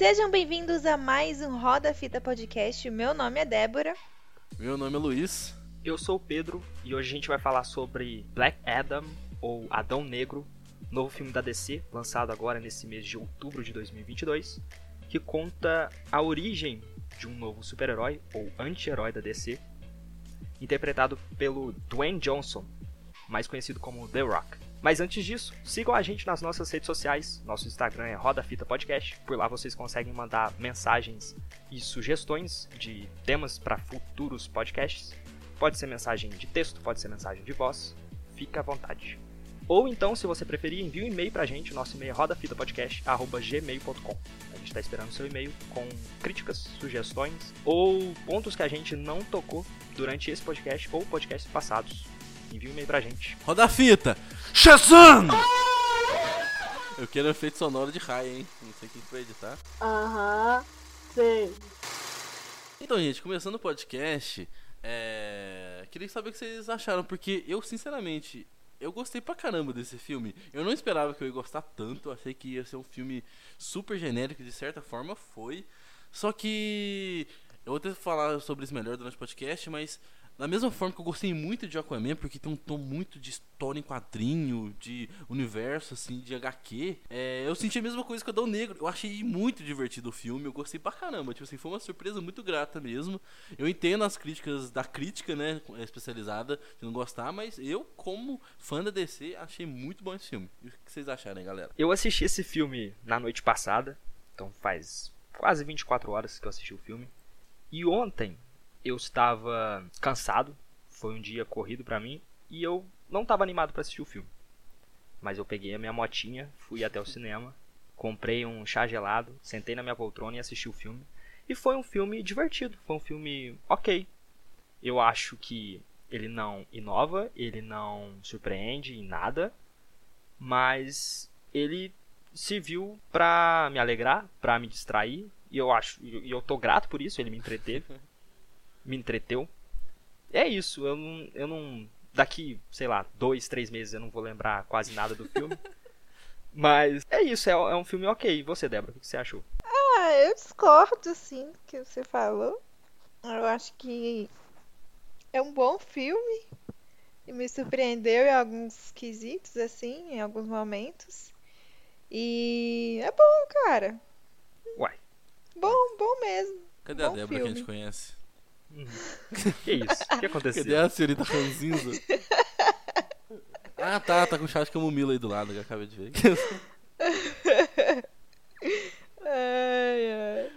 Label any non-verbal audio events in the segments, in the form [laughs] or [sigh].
Sejam bem-vindos a mais um Roda Fita Podcast. Meu nome é Débora. Meu nome é Luiz. Eu sou o Pedro e hoje a gente vai falar sobre Black Adam ou Adão Negro, novo filme da DC, lançado agora nesse mês de outubro de 2022, que conta a origem de um novo super-herói ou anti-herói da DC, interpretado pelo Dwayne Johnson, mais conhecido como The Rock. Mas antes disso, sigam a gente nas nossas redes sociais. Nosso Instagram é Roda Fita Podcast. Por lá vocês conseguem mandar mensagens e sugestões de temas para futuros podcasts. Pode ser mensagem de texto, pode ser mensagem de voz. Fica à vontade. Ou então, se você preferir, envie um e-mail pra gente. Nosso e-mail é rodafitapodcast.gmail.com. A gente está esperando seu e-mail com críticas, sugestões ou pontos que a gente não tocou durante esse podcast ou podcasts passados. Envie um e-mail pra gente. Roda a fita! Shazam! Eu quero um efeito sonoro de raio, hein? Não sei quem foi editar. Aham, sei. Então, gente, começando o podcast, é... queria saber o que vocês acharam, porque eu, sinceramente, eu gostei pra caramba desse filme. Eu não esperava que eu ia gostar tanto, eu achei que ia ser um filme super genérico, de certa forma foi. Só que eu vou ter que falar sobre isso melhor durante o podcast, mas da mesma forma que eu gostei muito de Aquaman, porque tem um tom muito de história em quadrinho, de universo, assim, de HQ, é, eu senti a mesma coisa com o Adão Negro. Eu achei muito divertido o filme, eu gostei pra caramba. Tipo assim, foi uma surpresa muito grata mesmo. Eu entendo as críticas da crítica, né, especializada, de não gostar, mas eu, como fã da DC, achei muito bom esse filme. E o que vocês acharam, galera? Eu assisti esse filme na noite passada, então faz quase 24 horas que eu assisti o filme. E ontem, eu estava cansado, foi um dia corrido para mim e eu não estava animado para assistir o filme. Mas eu peguei a minha motinha, fui até o cinema, comprei um chá gelado, sentei na minha poltrona e assisti o filme. E foi um filme divertido, foi um filme ok. Eu acho que ele não inova, ele não surpreende em nada, mas ele serviu pra me alegrar, pra me distrair, e eu acho, e eu tô grato por isso, ele me entreteve [laughs] me entreteu. É isso, eu não, eu não. Daqui, sei lá, dois, três meses eu não vou lembrar quase nada do filme. [laughs] Mas é isso, é, é, um filme ok. E você, Débora, o que você achou? Ah, eu discordo, sim, do que você falou. Eu acho que é um bom filme. E me surpreendeu em alguns quesitos, assim, em alguns momentos. E é bom, cara. Uai. Bom, bom mesmo. Cadê bom a Débora filme. que a gente conhece? Que isso? O que aconteceu? Cadê a senhorita Ranzinza? ah, tá, tá com o chá de camomila aí do lado, que eu acabei de ver. ai, ai.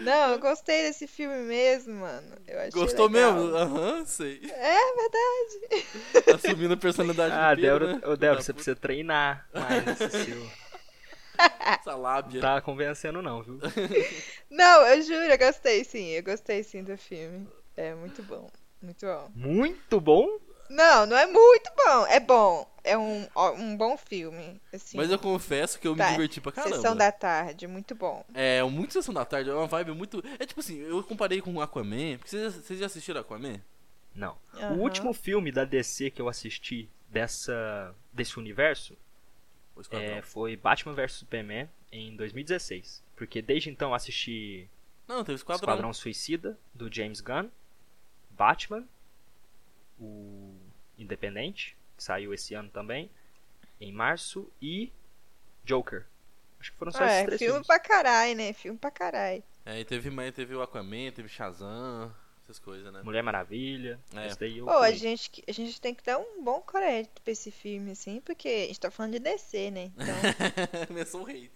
Não, eu gostei desse filme mesmo, mano. Gostou legal. mesmo? Aham, uhum, sei. É verdade. Assumindo a personalidade ah, do Pedro, Débora, né? Débora, você precisa treinar mais esse [laughs] seu... Essa lábia. Tá convencendo não, viu? Não, eu juro, eu gostei sim. Eu gostei sim do filme. É muito bom. Muito bom. Muito bom? Não, não é muito bom. É bom. É um, um bom filme. Assim. Mas eu confesso que eu tá. me diverti pra caramba. Sessão da tarde, muito bom. É, muito Sessão da Tarde. É uma vibe muito. É tipo assim, eu comparei com o Aquaman. Porque vocês, vocês já assistiram Aquaman? Não. Uhum. O último filme da DC que eu assisti dessa, desse universo é, foi Batman vs Superman em 2016. Porque desde então eu assisti Não, teve Esquadrão. Esquadrão Suicida, do James Gunn. Batman, o Independente, que saiu esse ano também, em março, e Joker. Acho que foram só ah, esses é, três filme filmes. pra caralho, né? Filme pra caralho. É, e teve, teve o Aquaman, teve Shazam, essas coisas, né? Mulher Maravilha. É. Esse daí eu Pô, a gente, a gente tem que dar um bom crédito pra esse filme, assim, porque a gente tá falando de DC, né? Então... [laughs] Começou o hate.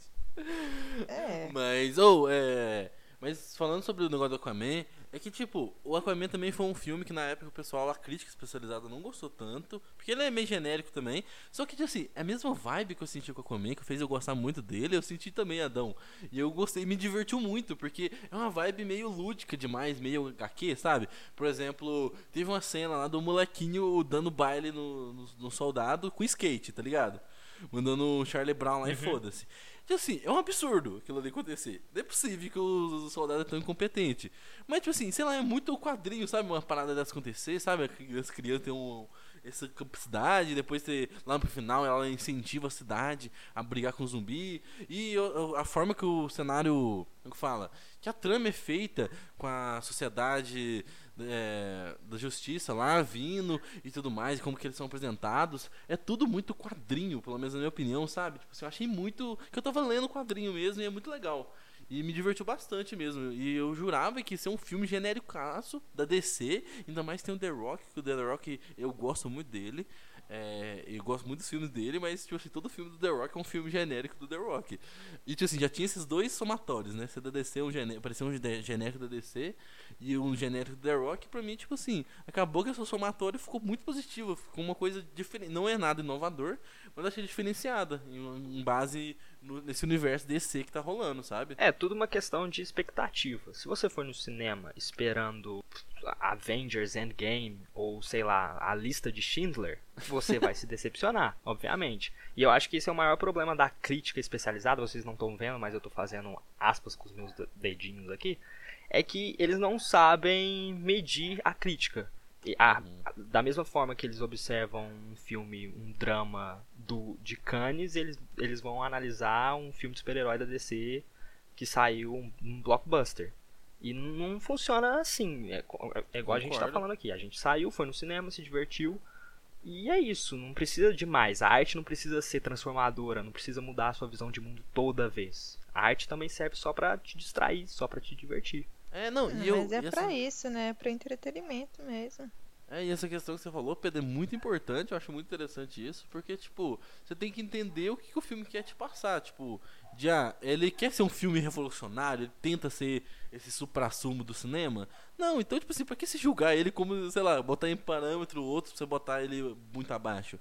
É. Mas, ou, oh, é... Mas falando sobre o negócio do Aquaman, é que, tipo, o Aquaman também foi um filme que na época o pessoal, a crítica especializada não gostou tanto, porque ele é meio genérico também. Só que, tipo assim, é a mesma vibe que eu senti com o Aquaman, que fez eu gostar muito dele, eu senti também Adão. E eu gostei, me divertiu muito, porque é uma vibe meio lúdica demais, meio HQ, sabe? Por exemplo, teve uma cena lá do molequinho dando baile no, no, no soldado com skate, tá ligado? Mandando um Charlie Brown lá uhum. e foda-se. Tipo assim, é um absurdo aquilo ali acontecer. Não é possível que os, soldados tão incompetentes. Mas, tipo assim, sei lá, é muito quadrinho, sabe? Uma parada dessa acontecer, sabe? As crianças têm um. essa cidade, depois ter, lá pro final ela incentiva a cidade a brigar com o zumbi. E a forma que o cenário. Como que fala? Que a trama é feita com a sociedade é, da justiça lá vindo e tudo mais, como que eles são apresentados. É tudo muito quadrinho, pelo menos na minha opinião, sabe? Tipo, assim, eu achei muito. que eu tava lendo quadrinho mesmo e é muito legal. E me divertiu bastante mesmo. E eu jurava que ia ser um filme genérico da DC. Ainda mais tem o The Rock, que o The Rock eu gosto muito dele. É, eu gosto muito dos filmes dele, mas tipo assim, todo filme do The Rock é um filme genérico do The Rock. E tipo assim, já tinha esses dois somatórios, né? Ser da DC, um genérico, parecia um genérico da DC e um genérico do The Rock, pra mim, tipo assim, acabou que essa somatória ficou muito positiva, ficou uma coisa diferente. Não é nada inovador, mas achei diferenciada, em, base no, nesse universo DC que tá rolando, sabe? É, tudo uma questão de expectativa. Se você for no cinema esperando Avengers Endgame ou sei lá, a lista de Schindler, você vai se decepcionar, [laughs] obviamente. E eu acho que esse é o maior problema da crítica especializada, vocês não estão vendo, mas eu tô fazendo aspas com os meus dedinhos aqui, é que eles não sabem medir a crítica. A, a, da mesma forma que eles observam um filme, um drama do, de Cannes, eles, eles vão analisar um filme de super-herói da DC que saiu um, um, blockbuster. E não funciona assim. É, é igual a gente está falando aqui. A gente saiu, foi no cinema, se divertiu. E é isso. Não precisa de mais. A arte não precisa ser transformadora. Não precisa mudar a sua visão de mundo toda vez. A arte também serve só para te distrair, só para te divertir. É, não, e eu, Mas é e pra isso, né? Pra entretenimento mesmo. É, e essa questão que você falou, Pedro, é muito importante, eu acho muito interessante isso, porque, tipo, você tem que entender o que, que o filme quer te passar, tipo, já, ah, ele quer ser um filme revolucionário, ele tenta ser esse supra-sumo do cinema, não, então, tipo assim, pra que se julgar ele como, sei lá, botar em parâmetro outro pra você botar ele muito abaixo?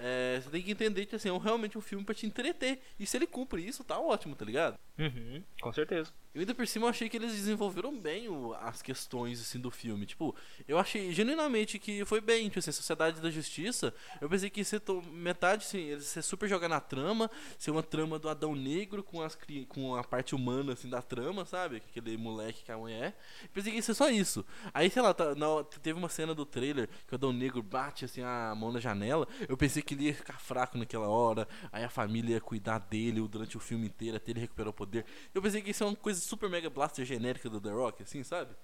É, você tem que entender que assim, é realmente um filme para te entreter. E se ele cumpre isso, tá ótimo, tá ligado? Uhum, com certeza. Eu ainda por cima eu achei que eles desenvolveram bem o, as questões assim, do filme. Tipo, eu achei genuinamente que foi bem, tipo assim, a Sociedade da Justiça. Eu pensei que ia ser metade, assim, eles ser super jogar na trama, ser uma trama do Adão Negro com, as, com a parte humana assim, da trama, sabe? Aquele moleque que a mulher. Eu pensei que ia ser só isso. Aí, sei lá, tá, na, teve uma cena do trailer que o Adão Negro bate assim a mão na janela. Eu pensei que ele ia ficar fraco naquela hora. Aí a família ia cuidar dele durante o filme inteiro até ele recuperar o poder. Eu pensei que isso é uma coisa super mega blaster genérica do The Rock, assim, sabe?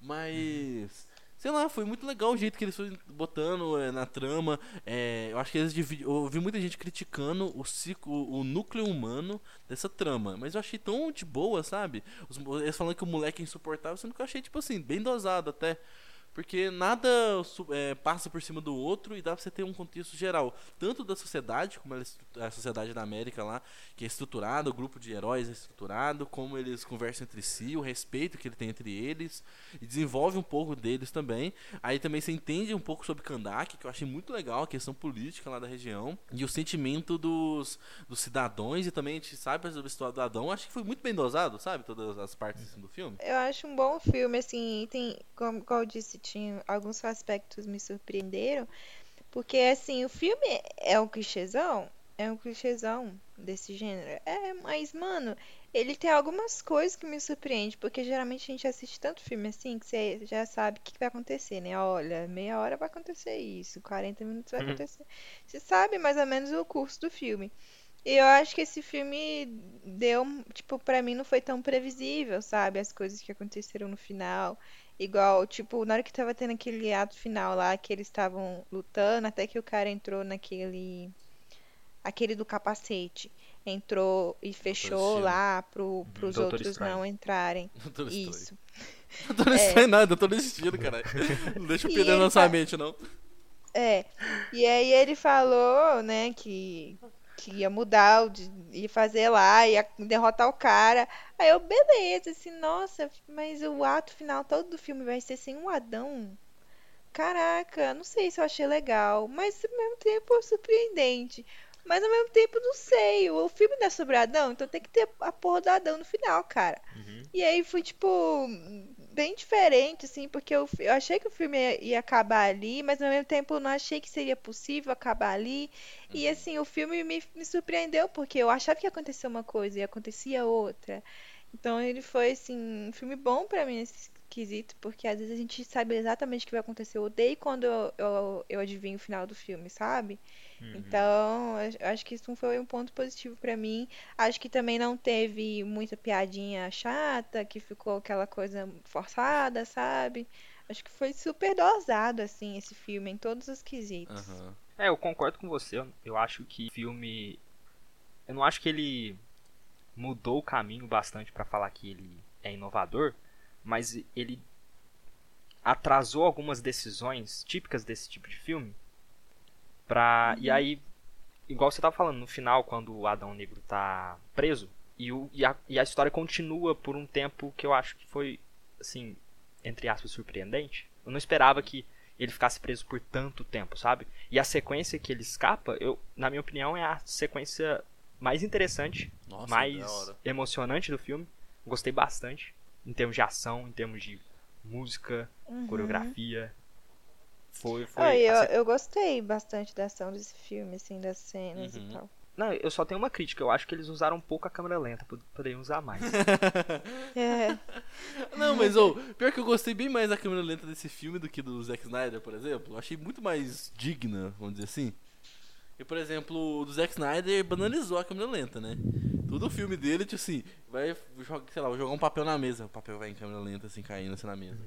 Mas. Sei lá, foi muito legal o jeito que eles foram botando é, na trama. É, eu acho que eles. Eu ouvi muita gente criticando o, ciclo, o núcleo humano dessa trama. Mas eu achei tão de boa, sabe? Os, eles falando que o moleque é insuportável, sendo que eu achei, tipo assim, bem dosado até. Porque nada é, passa por cima do outro e dá pra você ter um contexto geral. Tanto da sociedade, como a sociedade da América lá, que é estruturada, o grupo de heróis é estruturado, como eles conversam entre si, o respeito que ele tem entre eles, e desenvolve um pouco deles também. Aí também você entende um pouco sobre Kandak, que eu achei muito legal, a questão política lá da região, e o sentimento dos, dos cidadãos, e também a gente sabe sobre a história do Adão. Acho que foi muito bem dosado, sabe? Todas as partes assim, do filme. Eu acho um bom filme, assim, tem, como, como eu disse, tinha alguns aspectos me surpreenderam, porque assim, o filme é um clichêzão, é um clichêzão desse gênero. É, mas mano, ele tem algumas coisas que me surpreende, porque geralmente a gente assiste tanto filme assim que você já sabe o que vai acontecer, né? Olha, meia hora vai acontecer isso, 40 minutos vai uhum. acontecer. Você sabe mais ou menos o curso do filme. E eu acho que esse filme deu, tipo, para mim não foi tão previsível, sabe? As coisas que aconteceram no final. Igual, tipo, na hora que tava tendo aquele ato final lá, que eles estavam lutando, até que o cara entrou naquele. Aquele do capacete. Entrou e fechou lá pro, pros Doutor outros Estranho. não entrarem. [laughs] Doutor Isso. [laughs] Doutor é. Estranho nada, Doutor Destino, caralho. [laughs] Não deixa eu perder na sua mente, não. É. E aí ele falou, né, que que ia mudar, ia fazer lá, ia derrotar o cara. Aí eu, beleza, assim, nossa, mas o ato final todo do filme vai ser sem um Adão. Caraca, não sei se eu achei legal, mas ao mesmo tempo surpreendente. Mas ao mesmo tempo não sei. O filme não é sobre Adão, então tem que ter a porra do Adão no final, cara. Uhum. E aí foi tipo bem diferente, assim, porque eu, eu achei que o filme ia, ia, acabar ali, mas ao mesmo tempo eu não achei que seria possível acabar ali. Uhum. E assim, o filme me, me surpreendeu, porque eu achava que ia acontecer uma coisa e acontecia outra. Então ele foi, assim, um filme bom para mim nesse, quesito, porque às vezes a gente sabe exatamente o que vai acontecer. Eu odeio quando eu, eu, eu adivinho o final do filme, sabe? Uhum. Então, eu acho que isso foi um ponto positivo pra mim. Acho que também não teve muita piadinha chata, que ficou aquela coisa forçada, sabe? Acho que foi super dosado, assim, esse filme, em todos os quesitos. Aham. É, eu concordo com você. Eu- Eu acho que o filme. Eu não acho que ele mudou o caminho bastante pra falar que ele é inovador, mas ele atrasou algumas decisões típicas desse tipo de filme. Pra... E aí, igual você tava falando, no final, quando o Adão Negro tá preso, e, o... e, a... e a história continua por um tempo que eu acho que foi, assim, entre aspas, surpreendente. Eu não esperava que ele ficasse preso por tanto tempo, sabe? E a sequência que ele escapa, eu, na minha opinião, é a sequência mais interessante, Nossa, mais emocionante do filme. Gostei bastante em termos de ação, em termos de música, coreografia. Foi, foi. Ah, eu, a se- eu gostei bastante da ação desse filme, assim, das cenas Uhum. e tal. Não, eu só tenho uma crítica. Eu acho que eles usaram um pouco a câmera lenta, pod- poderiam usar mais. [laughs] É, Não, mas ô, pior que eu gostei bem mais da câmera lenta desse filme do que do Zack Snyder, por exemplo. Eu achei muito mais digna, vamos dizer assim. E, por exemplo, o do Zack Snyder banalizou a câmera lenta, né? Todo filme dele, tipo assim, vai joga, sei lá, jogar um papel na mesa, o papel vai em câmera lenta, assim, caindo assim na mesa.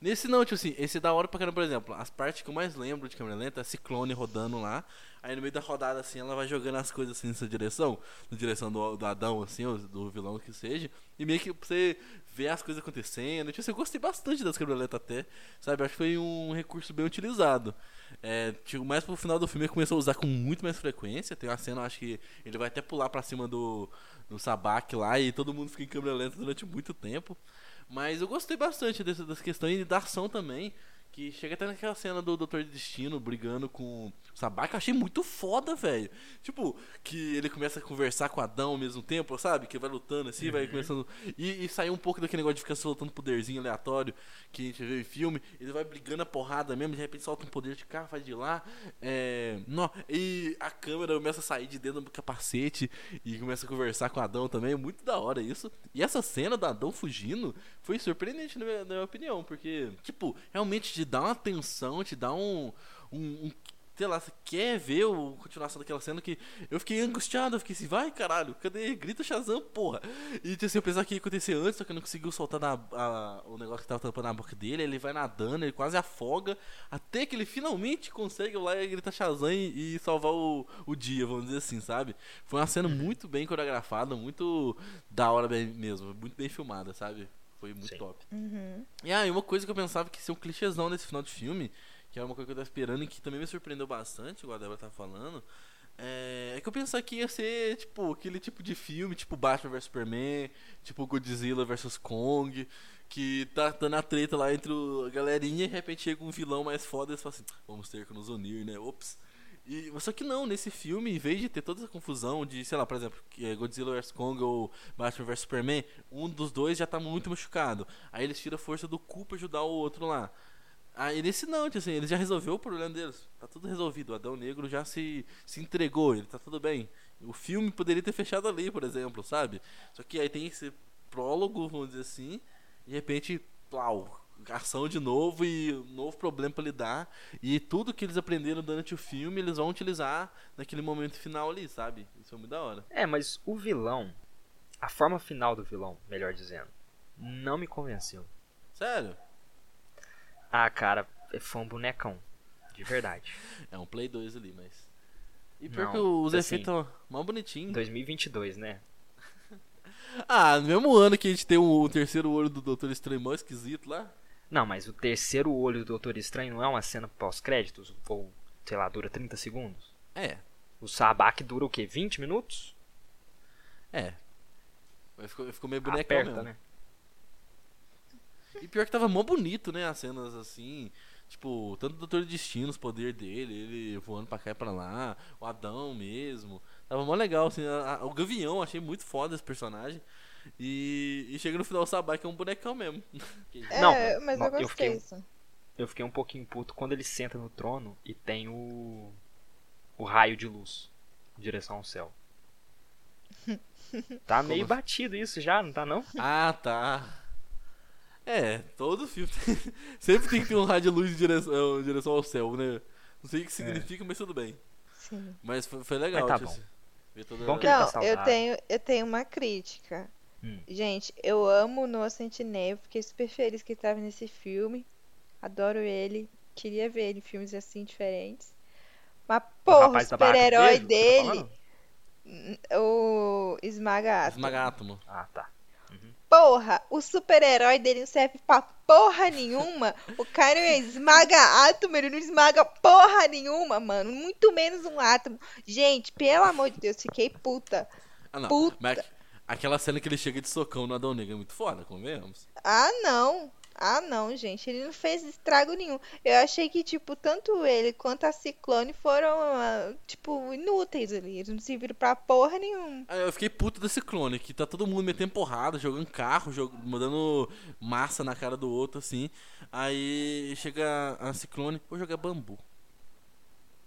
Nesse não, tipo assim, esse é da hora pra caramba, por exemplo, as partes que eu mais lembro de câmera lenta é Ciclone rodando lá, aí no meio da rodada, assim, ela vai jogando as coisas assim nessa direção, na direção do, do Adão, assim, ou do vilão que seja, e meio que você ver as coisas acontecendo, tipo assim, eu gostei bastante das câmeras lentas até, sabe, acho que foi um recurso bem utilizado. É, tipo, mais pro final do filme ele começou a usar com muito mais frequência, tem uma cena, acho que ele vai até pular pra cima do, do Sabak lá, e todo mundo fica em câmera lenta durante muito tempo. Mas eu gostei bastante dessa, dessa questão e da ação também. Que chega até naquela cena do Doutor Destino brigando com o Sabak, eu achei muito foda, velho. Tipo, que ele começa a conversar com o Adão ao mesmo tempo, sabe? Que vai lutando assim, vai começando. E, e sair um pouco daquele negócio de ficar soltando poderzinho aleatório que a gente vê em filme. Ele vai brigando a porrada mesmo, de repente solta um poder de cá, faz de lá. É. Não, e a câmera começa a sair de dentro do capacete e começa a conversar com o Adão também. É muito da hora isso. E essa cena do Adão fugindo foi surpreendente, na minha, na minha opinião, porque, tipo, realmente te dá uma tensão, te dá um. um, um sei lá, você quer ver a continuação daquela cena que eu fiquei angustiado, eu fiquei assim, vai caralho, cadê? Grita Shazam, porra. E tipo assim, eu pensava que ia acontecer antes, só que eu não conseguiu soltar na- a- o negócio que tava tampando a boca dele, ele vai nadando, ele quase afoga, até que ele finalmente consegue lá e grita Shazam e, e salvar o, o dia, vamos dizer assim, sabe? Foi uma cena muito bem coreografada, muito da hora mesmo, muito bem filmada, sabe? Foi muito Sim. top. uhum. E aí, uma coisa que eu pensava que ia ser um clichêzão nesse final de filme, que era uma coisa que eu tava esperando e que também me surpreendeu bastante, igual a Débora tá falando, é, é que eu pensava que ia ser, tipo, aquele tipo de filme, tipo Batman vs Superman, tipo Godzilla vs Kong, que tá dando a treta lá entre a galerinha e de repente chega um vilão mais foda e eles falam assim, vamos ter que nos unir, né? Ops. E, só que não, nesse filme, em vez de ter toda essa confusão de, sei lá, por exemplo, é Godzilla vs Kong ou Batman vs Superman, um dos dois já tá muito machucado. Aí eles tiram a força do cu pra ajudar o outro lá. Aí nesse não, tipo assim, ele já resolveu o problema deles. Tá tudo resolvido. O Adão Negro já se, se entregou, ele tá tudo bem. O filme poderia ter fechado ali, por exemplo, sabe? Só que aí tem esse prólogo, vamos dizer assim, e de repente, plau, ação de novo e um novo problema pra lidar. E tudo que eles aprenderam durante o filme, eles vão utilizar naquele momento final ali, sabe? Isso é muito da hora. É, mas o vilão, a forma final do vilão, melhor dizendo, não me convenceu. Sério? Ah, cara, foi um bonecão. De verdade. É um Play 2 ali, mas. E pior Não, que os assim, efeitos estão mal bonitinhos. 2022, né? [laughs] Ah, no mesmo ano que a gente tem o, terceiro olho do Doutor Estranho mó esquisito lá. Não, mas o terceiro olho do Doutor Estranho não é uma cena pós-créditos? Ou, sei lá, dura 30 segundos? É, O Sabak dura o quê? 20 minutos? é. Mas ficou, ficou meio bonecão Aperta, mesmo. né? E pior que tava mó bonito, né? As cenas assim. Tipo, tanto o Doutor Destino, os poderes dele, ele voando pra cá e pra lá, o Adão mesmo. Tava mó legal, assim. a- a- o Gavião, achei muito foda esse personagem. E, e chega no final o Sabá, que é um bonecão mesmo. [laughs] É, Não, mas não, eu eu gostei fiquei- disso. Eu fiquei um pouquinho puto quando ele senta no trono e tem o. o raio de luz em direção ao céu. [laughs] Tá meio assim? batido isso já, não tá não? Ah, tá. É, todo filme. [laughs] Sempre tem que ter um rádio luz em direção, em direção ao céu, né? Não sei o que significa, mas tudo bem. Sim. Mas foi, foi legal, Mas tá ver toda Bom que tá Não, eu saudável. tenho, eu tenho uma crítica. Hum. Gente, eu amo o Noah Centineo, fiquei super feliz que ele tava nesse filme. Adoro ele. Queria ver ele em filmes assim diferentes. Mas, porra, o super-herói tá dele, falando? o Esmaga Átomo. Esmaga átomo. Ah, tá. Porra, o super-herói dele não serve pra porra nenhuma. O cara esmaga átomo, ele não esmaga porra nenhuma, mano. Muito menos um átomo. Gente, pelo amor de Deus, fiquei puta. Ah, não. Puta. Mas aquela cena que ele chega de socão no Adão Negro é muito foda, convenhamos. Ah, não. Ah, não, gente. Ele não fez estrago nenhum. Eu achei que, tipo, tanto ele quanto a Ciclone foram, ah, tipo, inúteis ali. Eles não serviram pra porra nenhuma. Aí eu fiquei puto desse clone, que tá todo mundo metendo porrada, jogando carro, jog... mandando massa na cara do outro, assim. Aí chega a Ciclone, vou jogar bambu.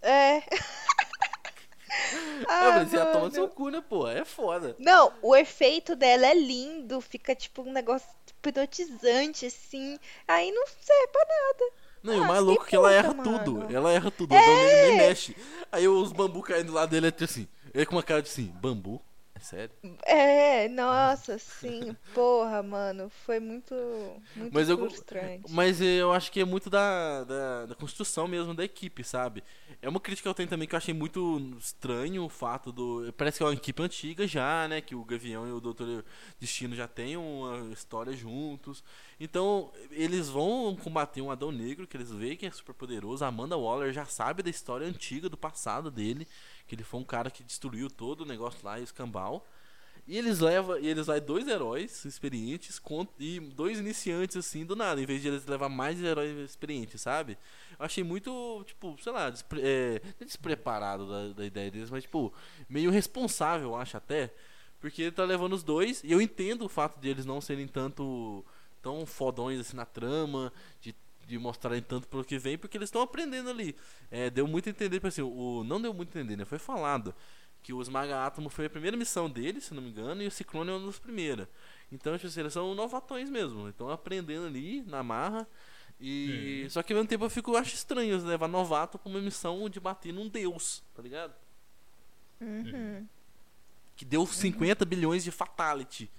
É. [laughs] Ah, você ia tomar mano. seu cu, né, pô? É foda. Não, o efeito dela é lindo. Fica, tipo, um negócio hipnotizante, assim. Aí não serve pra nada. Não, e o Ah, mais que louco é que ela erra mano. tudo. Ela erra tudo. O Adão Negro nem mexe. Aí os bambu caindo lá dele, é assim. Ele com uma cara de assim, bambu? É sério? É, nossa, sim. Porra, mano. Foi muito, muito Mas eu- frustrante. Mas eu acho que é muito da, da, da construção mesmo da equipe, sabe? É uma crítica que eu tenho também que eu achei muito estranho o fato do. Parece que é uma equipe antiga já, né? Que o Gavião e o Doutor Destino já têm uma história juntos. Então, eles vão combater um Adão Negro, que eles veem que é super poderoso. A Amanda Waller já sabe da história antiga, do passado dele. Que ele foi um cara que destruiu todo o negócio lá, escambau. E eles levam, e eles levam dois heróis experientes e dois iniciantes assim do nada, em vez de eles levar mais heróis experientes, sabe? Eu achei muito, tipo, sei lá, despre, é, é despreparado da, da ideia deles, mas tipo, meio responsável, eu acho até. Porque ele tá levando os dois, e eu entendo o fato de eles não serem tanto tão fodões assim na trama, de, de mostrarem tanto pelo que vem, porque eles estão aprendendo ali. É, deu muito a entender, tipo assim, o, não deu muito a entender, né? Foi falado que o Esmaga Átomo foi a primeira missão dele, se não me engano, e o Ciclone é uma das primeiras. Então, tipo assim, eles são novatões mesmo. Então, aprendendo ali, na marra. E... Só que ao mesmo tempo eu fico, eu acho estranho eles levar novato pra uma missão de bater num deus, tá ligado? Uhum. Que deu 50 bilhões de fatality.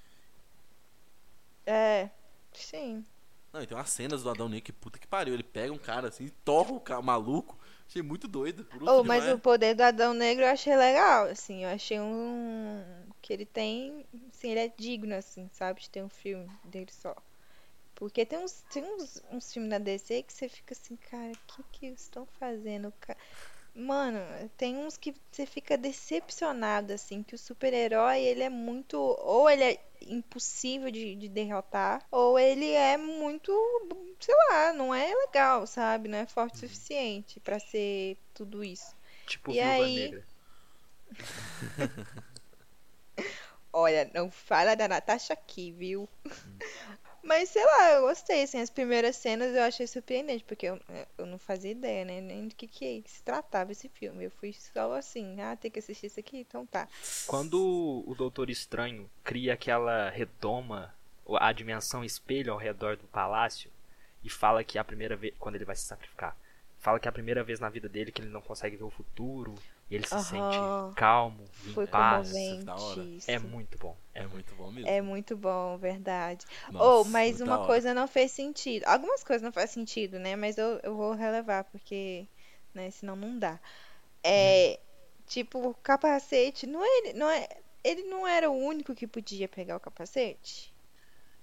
É, sim. Não, e tem umas cenas do Adão Negro que puta que pariu. Ele pega um cara assim, torra o cara, maluco. Achei muito doido. Oh, mas demais. o poder do Adão Negro eu achei legal, assim. Eu achei um. Que ele tem. Assim, ele é digno, assim, sabe? De ter um filme dele só. Porque tem uns, tem uns, uns filmes na DC que você fica assim, cara, o que que estão fazendo? ca- Mano, tem uns que você fica decepcionado, assim, que o super-herói, ele é muito. Ou ele é impossível de, de derrotar, ou ele é muito. Sei lá, não é legal, sabe? Não é forte o suficiente pra ser tudo isso. Tipo E aí? Negra. [laughs] Olha, não fala da Natasha aqui, viu? [laughs] Mas sei lá, eu gostei, assim, as primeiras cenas eu achei surpreendente, porque eu, eu não fazia ideia, né, nem do que, que se tratava esse filme. Eu fui só assim, ah, tem que assistir isso aqui, então tá. Quando o Doutor Estranho cria aquela redoma, a dimensão espelho ao redor do palácio, e fala que é a primeira vez, quando ele vai se sacrificar, fala que é a primeira vez na vida dele que ele não consegue ver o futuro, e ele se Aham. sente calmo, Foi em paz. comovente da hora. isso. É muito bom. É muito bom mesmo. É muito bom, verdade. Nossa, Oh, mas uma hora. coisa não fez sentido. Algumas coisas não faz sentido, né? Mas eu, eu vou relevar, porque, né, senão não dá. É, tipo, o capacete, não é, não é, ele não era o único que podia pegar o capacete?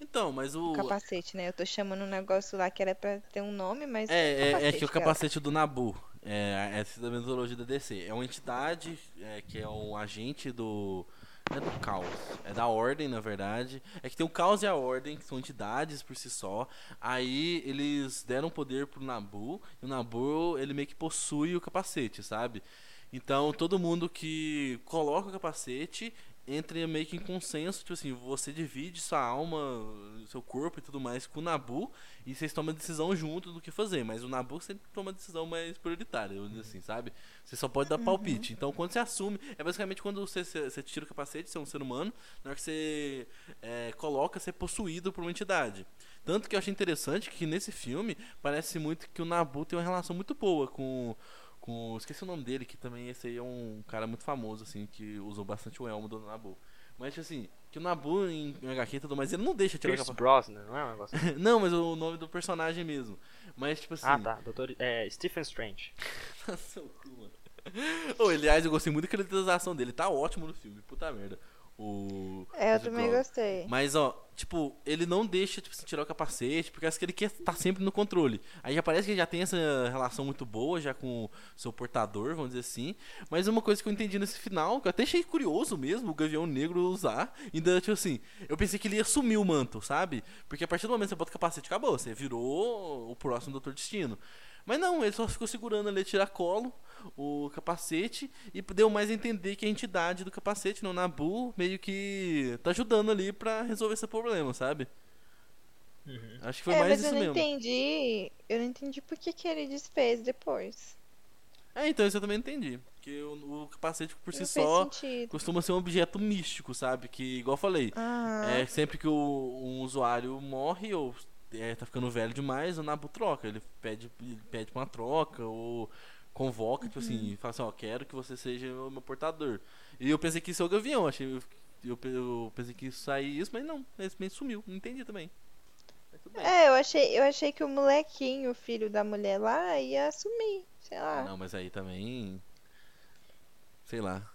Então, mas o. O capacete, né? Eu tô chamando um negócio lá que era pra ter um nome, mas É, é, é que o cara. capacete do Nabu, é, essa da metodologia da DC, é uma entidade é, que é um agente do. É do caos, é da ordem, na verdade. É que tem o caos e a ordem, que são entidades por si só. Aí eles deram poder pro Nabu, e o Nabu, ele meio que possui o capacete, sabe? Então todo mundo que coloca o capacete entra meio que em consenso, tipo assim, você divide sua alma, seu corpo e tudo mais com o Nabu, e vocês tomam a decisão junto do que fazer, mas o Nabu sempre toma a decisão mais prioritária, assim, sabe? Você só pode dar palpite. Então quando você assume, é basicamente quando você, você tira o capacete, você é um ser humano, na hora que você é, coloca, você é possuído por uma entidade. Tanto que eu achei interessante que nesse filme parece muito que o Nabu tem uma relação muito boa com. Com esqueci o nome dele, que também esse aí é um cara muito famoso, assim, que usou bastante o elmo do Nabu. Mas, tipo assim, que o Nabu em em HQ e tudo mais, ele não deixa tirar a Pierce capa. Brosnan, não é um negócio assim? [laughs] não, mas o nome do personagem mesmo. Mas, tipo assim. Ah, tá. Doutor, é, Stephen Strange. [laughs] Seu cu, mano. Ô, aliás, eu gostei muito da caracterização dele. Tá ótimo no filme. Puta merda. O. É, eu o também gostei. Mas, ó, tipo, ele não deixa, tipo, assim, tirar o capacete, porque acho que ele quer estar sempre no controle. Aí já parece que ele já tem essa relação muito boa, já com o seu portador, vamos dizer assim. Mas uma coisa que eu entendi nesse final, que eu até achei curioso mesmo, o Gavião Negro usar, ainda, tipo assim, eu pensei que ele ia sumir o manto, sabe? Porque a partir do momento que você bota o capacete, acabou, você virou o próximo Doutor Destino. Mas não, ele só ficou segurando ali, tiracolo, o capacete, e deu mais a entender que a entidade do capacete, no Nabu, meio que tá ajudando ali pra resolver esse problema, sabe? Uhum. Acho que foi é, mais mas isso eu não mesmo. entendi. Eu não entendi por que, que ele desfez depois. É, então isso eu também entendi. Que o, o capacete por si não só costuma ser um objeto místico, sabe? Que, igual eu falei, Ah, é sempre que o, um usuário morre ou é, tá ficando velho demais, o Nabu troca. Ele pede, ele pede pra uma troca ou convoca, tipo assim, fala assim, ó, quero que você seja o meu portador. E eu pensei que isso é o Gavião, achei, eu, eu, eu pensei que isso saía isso, mas não, esse meio sumiu, não entendi também. É, eu achei, eu achei que o molequinho, o filho da mulher lá, ia assumir. Sei lá. Não, mas aí também. Sei lá.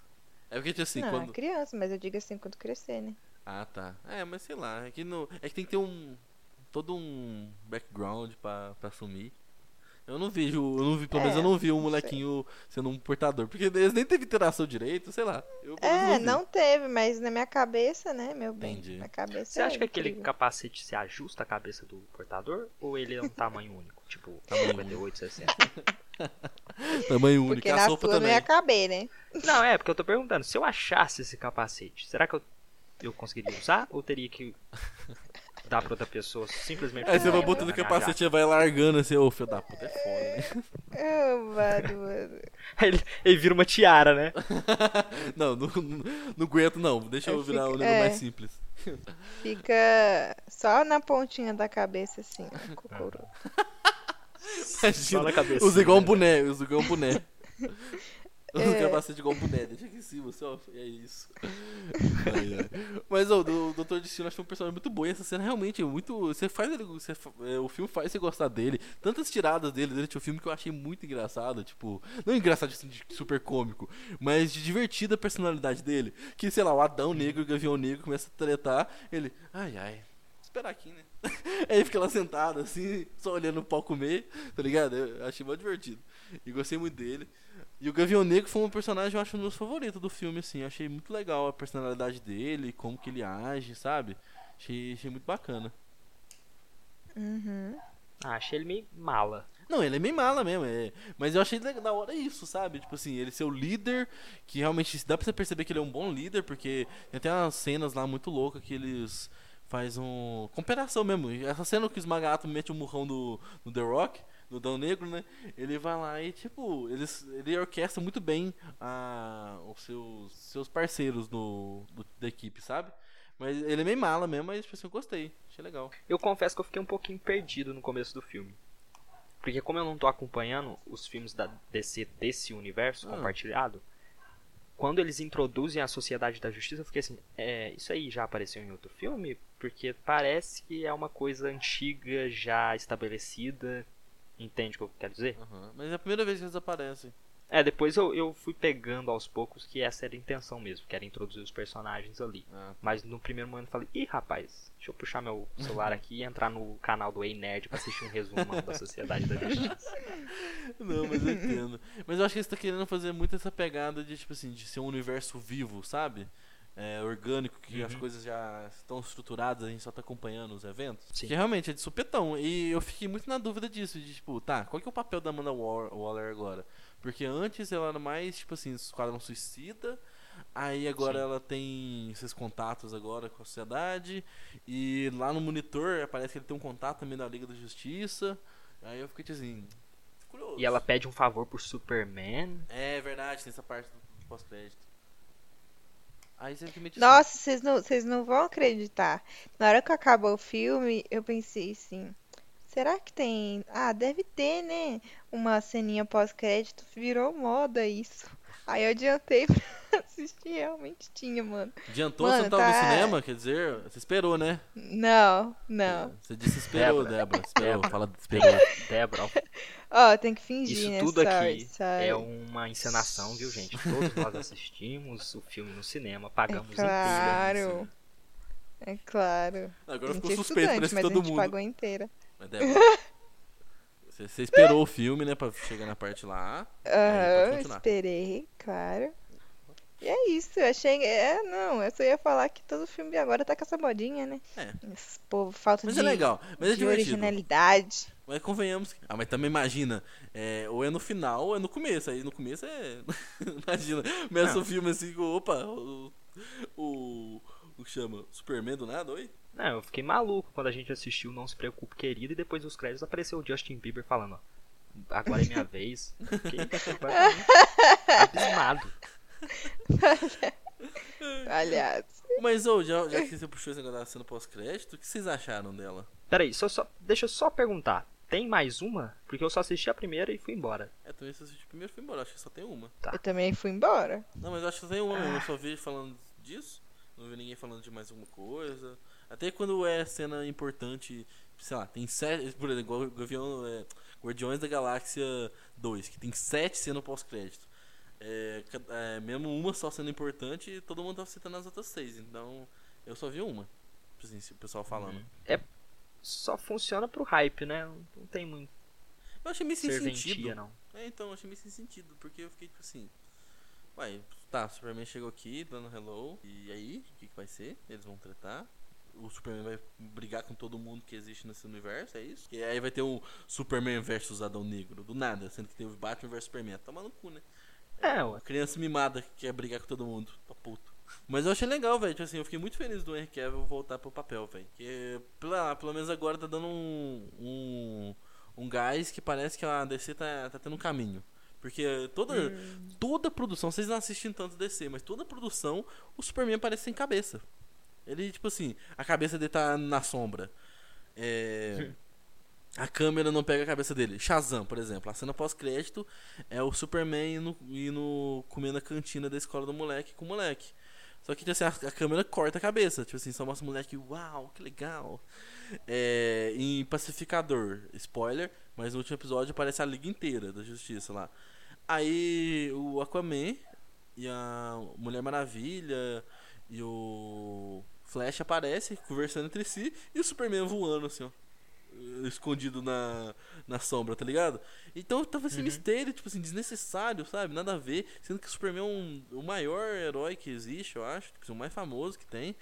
É porque, tipo assim, não, quando. é criança, mas eu digo assim quando crescer, né? Ah, tá. É, mas sei lá. É que, no... é que tem que ter um. Todo um background pra, pra assumir. Eu não vejo. Eu não vi, pelo É, menos eu não vi um não molequinho sendo um portador. Porque eles nem teve interação direito, sei lá. Eu, É, vi. não teve, mas na minha cabeça, né, meu bem? Entendi. Na cabeça Você acha é que aquele capacete se ajusta à cabeça do portador? Ou ele é um tamanho único? Tipo, Tamanho 58, 60? Tamanho único. Porque a na sopa sua não ia caber, né? Não, é, porque eu tô perguntando. Se eu achasse esse capacete, será que eu, eu conseguiria usar? Ou teria que dar pra outra pessoa simplesmente... Aí você vai botando o capacete e vai largando assim, ô filho da puta, é foda, né? Ô, mano, mano. Aí ele, ele vira uma tiara, né? não, [laughs] não, não, não aguento não. Deixa eu Aí virar um fica- negócio é. mais simples. Fica só na pontinha da cabeça, assim, ó, cocoro. Imagina, na cabeça, Usa igual um né? boné, usa igual um boné. [laughs] Usa o É. capacete igual um boné, deixa aqui em cima, só. É isso. Ai, ai. Mas o Dr. Destino acho que é um personagem muito bom e essa cena realmente é muito. Você faz ele. Você, é, o filme faz você gostar dele. Tantas tiradas dele durante o filme que eu achei muito engraçado. Tipo, não engraçado assim, de super cômico, mas de divertida a personalidade dele. Que, sei lá, o Adão Negro e o Gavião Negro começa a tretar. Ele, ai ai, esperar aqui, né? [laughs] Aí fica lá sentado, assim, só olhando o pau comer, tá ligado? Eu achei muito divertido. E gostei muito dele. E o Gavião Negro foi um personagem, eu acho, um dos meus favoritos do filme, assim. Eu achei muito legal a personalidade dele, como que ele age, sabe? Achei, achei muito bacana. Uhum. Ah, achei ele meio mala. Não, ele é meio mala mesmo, é. Mas eu achei legal- da hora isso, sabe? Tipo assim, ele ser o líder, que realmente dá pra você perceber que ele é um bom líder, porque tem até umas cenas lá muito loucas que eles faz um. Comparação mesmo. Essa cena que o Esmagato mete um murrão no, no The Rock, no Dão Negro, né? Ele vai lá e, tipo, eles, ele orquestra muito bem a, os seus, seus parceiros do, do- da equipe, sabe? Mas ele é meio mala mesmo, mas tipo assim, eu gostei. Achei legal. Eu confesso que eu fiquei um pouquinho perdido no começo do filme. Porque como eu não tô acompanhando os filmes da DC desse universo Ah. compartilhado, quando eles introduzem a Sociedade da Justiça, eu fiquei assim, é, isso aí já apareceu em outro filme? Porque parece que é uma coisa antiga, já estabelecida. Entende o que eu quero dizer? Aham. Mas é a primeira vez que eles aparecem. É, depois eu, eu fui pegando aos poucos que essa era a intenção mesmo, que era introduzir os personagens ali. Ah, Mas no primeiro momento eu falei, ih rapaz, deixa eu puxar meu celular aqui e entrar no canal do Ei Nerd pra assistir um resumão [laughs] da Sociedade da Justiça. [laughs] Não, mas eu entendo. Mas eu acho que eles estão querendo fazer muito essa pegada de, tipo assim, de ser um universo vivo, sabe? É, orgânico, que as Uhum. coisas já estão estruturadas, a gente só tá acompanhando os eventos. Sim. Que realmente é de supetão. E eu fiquei muito na dúvida disso, de tipo, tá, qual que é o papel da Amanda Waller agora? Porque antes ela era mais, tipo assim, Esquadrão Suicida. Aí agora Sim. ela tem esses contatos agora com a sociedade. E lá no monitor parece que ele tem um contato também da Liga da Justiça. Aí eu fiquei assim. Curioso. E ela pede um favor por Superman. É verdade, tem essa parte do pós-crédito. Aí simplesmente. Nossa, vocês não, vocês não vão acreditar. Na hora que acabou o filme, eu pensei assim: será que tem. Ah, deve ter, né? Uma ceninha pós-crédito. Virou moda isso. Aí eu adiantei [laughs] pra assistir, realmente tinha, mano. Adiantou, Mano, você não tava no tá- cinema? Quer dizer, você esperou, né? Não, não. Você disse esperou, Débora. Esperou, Débora. fala esperou. Débora, [laughs] Ó, tem que fingir, isso né? tudo Sorry, aqui sorry. é uma encenação, viu, gente? Todos nós assistimos o filme no cinema, pagamos É claro. inteiro. É claro. Agora ficou é suspeito, parece que a todo gente mundo. pagou inteira. Mas, Débora, [laughs] você, você esperou o filme, né? Pra chegar na parte lá. Aham, esperei, claro. E é isso, eu achei. É, não, eu só ia falar que todo filme agora tá com essa modinha, né? É. Esse povo, falta Mas de, é legal, mas é de originalidade. Mas convenhamos. Ah, mas também imagina, é, ou é no final ou é no começo. Aí no começo é. [laughs] imagina, começa o filme assim, opa, o. O. Que chama? Superman do nada, oi? Não, eu fiquei maluco quando a gente assistiu Não Se Preocupe, Querido, e depois dos créditos apareceu o Justin Bieber falando, ó, agora é minha vez. Fiquei [laughs] abismado. [laughs] Aliás, Mas, ô, já, já que você puxou esse negócio da cena pós-crédito, o que vocês acharam dela? Peraí, só, só, deixa eu só perguntar. Tem mais uma? Porque eu só assisti a primeira e fui embora. É, também se assistiu primeiro fui embora, acho que só tem uma. Tá. eu também fui embora. Não, mas eu acho que só tem uma mesmo, eu só vi falando disso. Não vi ninguém falando de mais alguma coisa. Até quando é cena importante, sei lá, tem sete. Por exemplo, Gavião, é, Guardiões da Galáxia 2, que tem sete cenas pós-crédito. É, é, mesmo uma só sendo importante, todo mundo tá citando as outras seis. Então, eu só vi uma. Assim, se o pessoal falando. Só funciona pro hype, né? Não, tem muito Eu achei meio sem sentido. não. É, então, eu achei meio sem sentido, porque eu fiquei tipo assim. Uai, tá, o Superman chegou aqui, dando hello, e aí, o que, que vai ser? Eles vão tretar. O Superman vai brigar com todo mundo que existe nesse universo, é isso? E aí vai ter um Superman versus Adão Negro, do nada, sendo que teve Batman versus Superman. Toma no cu, né? É, ué. criança mimada que quer brigar com todo mundo. Tá puto. Mas eu achei legal, velho. Tipo assim, eu fiquei muito feliz do Henry Cavill voltar pro papel, velho. Que pela, pelo menos agora tá dando um, um, um gás que parece que a DC tá, tá tendo um caminho. Porque toda, toda produção, vocês não assistem tanto DC, mas toda produção, o Superman parece sem cabeça. Ele, tipo assim, a cabeça dele tá na sombra. É. [laughs] A câmera não pega a cabeça dele. Shazam, por exemplo. A cena pós-crédito é o Superman indo, indo comendo a cantina da escola do moleque com o moleque. Só que tipo assim, a, a câmera corta a cabeça. Tipo assim, só mostra o moleque, uau, que legal. É, em Pacificador, spoiler, mas no último episódio aparece a Liga inteira da Justiça lá. Aí o Aquaman e a Mulher Maravilha e o Flash aparecem conversando entre si e o Superman voando assim, ó escondido na, na sombra, tá ligado? Então tava esse mistério, tipo assim, desnecessário, sabe? Nada a ver. Sendo que o Superman é um, o maior herói que existe, eu acho. Tipo, assim, o mais famoso que tem.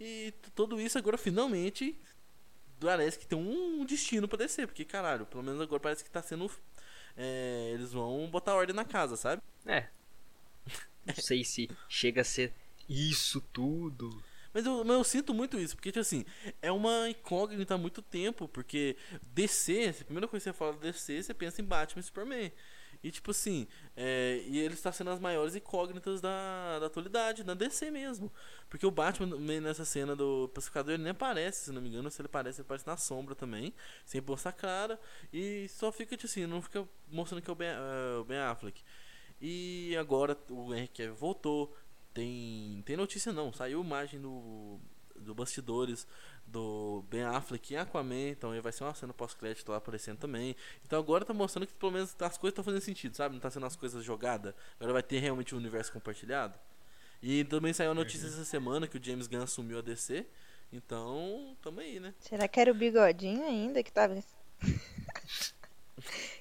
E tudo isso agora finalmente parece que tem um destino pra descer. Porque, caralho, pelo menos agora parece que tá sendo. É, eles vão botar ordem na casa, sabe? É. [laughs] Não sei se chega a ser isso tudo. Mas eu, mas eu sinto muito isso, porque, tipo assim, é uma incógnita há muito tempo, porque DC, a primeira coisa que você fala de DC, você pensa em Batman e Superman. E, tipo assim, é, e ele está sendo as maiores incógnitas da, da atualidade, da DC mesmo. Porque o Batman, nessa cena do Pacificador, ele nem aparece, se não me engano, se ele aparece, ele aparece na sombra também, sem postar cara, e só fica, tipo assim, não fica mostrando que é o Ben, é, o ben Affleck. E agora o Henry Cavill voltou, tem, tem notícia não, saiu imagem do, do bastidores do Ben Affleck em Aquaman, então aí vai ser uma cena pós-crédito lá aparecendo também. Então agora tá mostrando que pelo menos as coisas estão fazendo sentido, sabe? Não tá sendo as coisas jogadas. Agora vai ter realmente um universo compartilhado. E também saiu a notícia essa semana que o James Gunn assumiu a DC. Então, tamo aí, né? Será que era o bigodinho ainda que tava.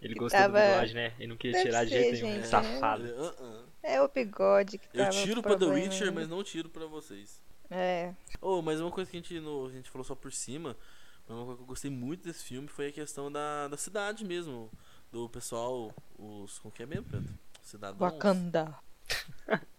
Ele Que gostou tava- do bigode, né? Ele não queria Deve tirar de jeito nenhum. gente, Safado. Ele, "Ah, ah." É o bigode que Eu tava. tiro o pra The Witcher, aí. mas não tiro pra vocês. É. Oh, mas uma coisa que a gente, no, a gente falou só por cima, mas uma coisa que eu gostei muito desse filme foi a questão da, da cidade mesmo. Do pessoal, os. Como que é mesmo, Pedro? Cidadãos. Wakanda. [laughs]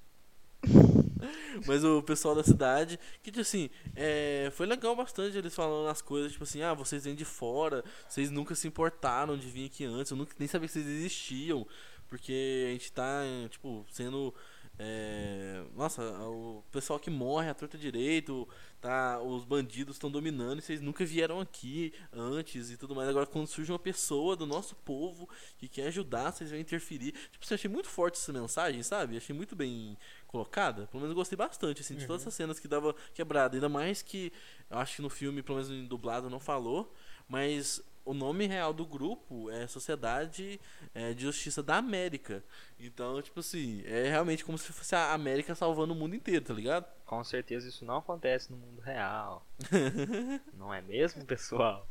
Mas o pessoal da cidade, que tipo assim, é, foi legal bastante eles falando as coisas, tipo assim, ah, vocês vêm de fora, vocês nunca se importaram de vir aqui antes, eu nunca nem sabia que vocês existiam, porque a gente tá, tipo, sendo É, nossa, o pessoal que morre à torta direito, tá, os bandidos estão dominando e vocês nunca vieram aqui antes e tudo mais. Agora, quando surge uma pessoa do nosso povo que quer ajudar, vocês vão interferir. Tipo, eu achei muito forte essa mensagem, sabe? Achei muito bem colocada. Pelo menos eu gostei bastante, assim, de todas essas cenas que dava quebrada. Ainda mais que eu acho que no filme, pelo menos em dublado, não falou, mas o nome real do grupo é Sociedade é, de Justiça da América. Então, tipo assim, é realmente como se fosse a América salvando o mundo inteiro, tá ligado? Com certeza isso não acontece no mundo real. [laughs] não é mesmo, pessoal?